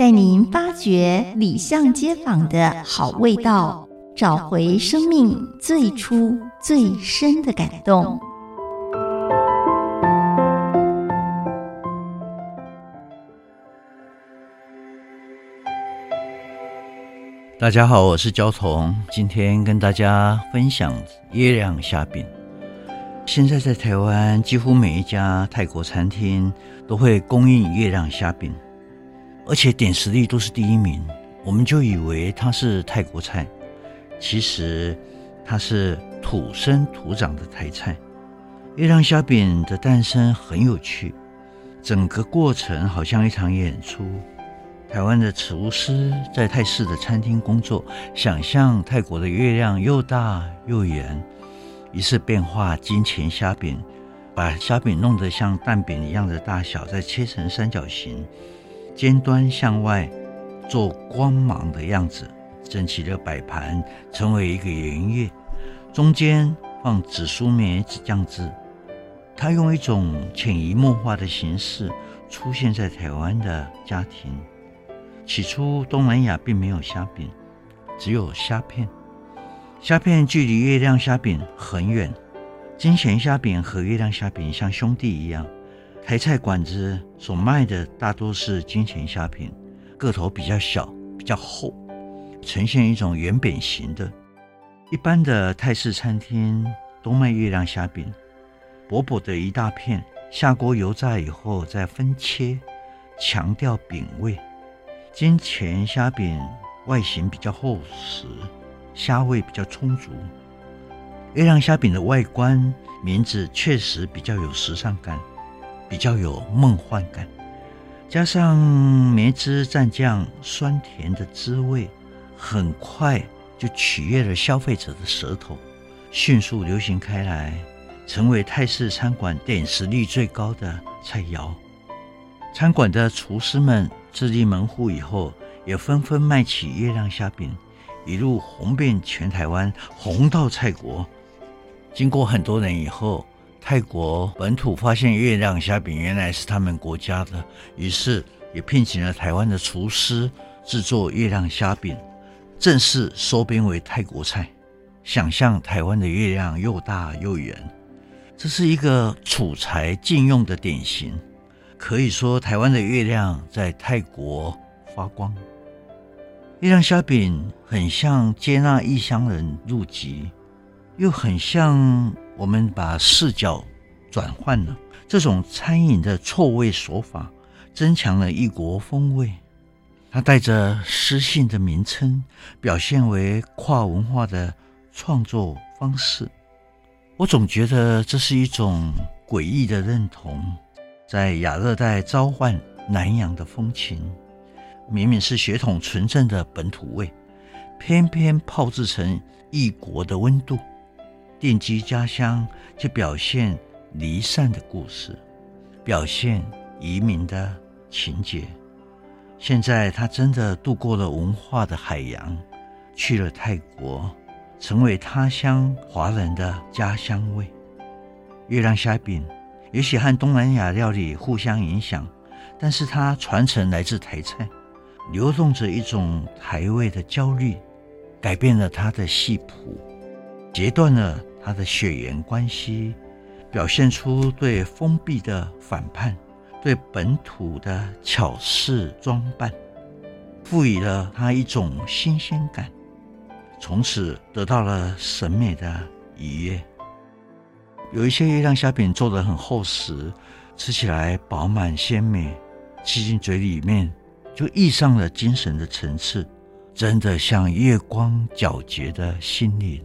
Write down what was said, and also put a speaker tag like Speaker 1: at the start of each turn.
Speaker 1: 带您发掘里巷街坊的好味道，找回生命最初最深的感动。
Speaker 2: 大家好，我是焦桐，今天跟大家分享月亮虾饼。现在在台湾，几乎每一家泰国餐厅都会供应月亮虾饼，而且点实力都是第一名。我们就以为它是泰国菜，其实它是土生土长的台菜。月亮虾饼的诞生很有趣，整个过程好像一场演出。台湾的厨师在泰式的餐厅工作，想象泰国的月亮又大又圆，于是变化金钱虾饼，把虾饼弄得像蛋饼一样的大小，再切成三角形，尖端向外做光芒的样子，整齐的摆盘成为一个圆月，中间放紫苏梅子酱汁。它用一种潜移默化的形式出现在台湾的家庭。起初，东南亚并没有虾饼，只有虾片。虾片距离月亮虾饼很远。金钱虾饼和月亮虾饼像兄弟一样。台菜馆子所卖的大多是金钱虾饼，个头比较小，比较厚，呈现一种圆扁形的。一般的泰式餐厅都卖月亮虾饼，薄薄的一大片，下锅油炸以后再分切，强调饼味。金钱虾饼外形比较厚实，虾味比较充足。月亮虾饼的外观名字确实比较有时尚感，比较有梦幻感，加上梅汁蘸酱酸甜的滋味，很快就取悦了消费者的舌头，迅速流行开来，成为泰式餐馆点食率最高的菜肴。餐馆的厨师们。自立门户以后，也纷纷卖起月亮虾饼，一路红遍全台湾，红到泰国。经过很多年以后，泰国本土发现月亮虾饼原来是他们国家的，于是也聘请了台湾的厨师制作月亮虾饼，正式收编为泰国菜。想象台湾的月亮又大又圆，这是一个储才禁用的典型。可以说，台湾的月亮在泰国发光。月亮虾饼很像接纳异乡人入籍，又很像我们把视角转换了。这种餐饮的错位手法，增强了异国风味。它带着诗性的名称，表现为跨文化的创作方式。我总觉得这是一种诡异的认同。在亚热带召唤南洋的风情，明明是血统纯正的本土味，偏偏炮制成异国的温度，奠基家乡，却表现离散的故事，表现移民的情节。现在他真的渡过了文化的海洋，去了泰国，成为他乡华人的家乡味。月亮虾饼。也许和东南亚料理互相影响，但是它传承来自台菜，流动着一种台味的焦虑，改变了他的戏谱，截断了他的血缘关系，表现出对封闭的反叛，对本土的巧饰装扮，赋予了他一种新鲜感，从此得到了审美的愉悦。有一些月亮虾饼做得很厚实，吃起来饱满鲜美，吃进嘴里面就溢上了精神的层次，真的像月光皎洁的心灵。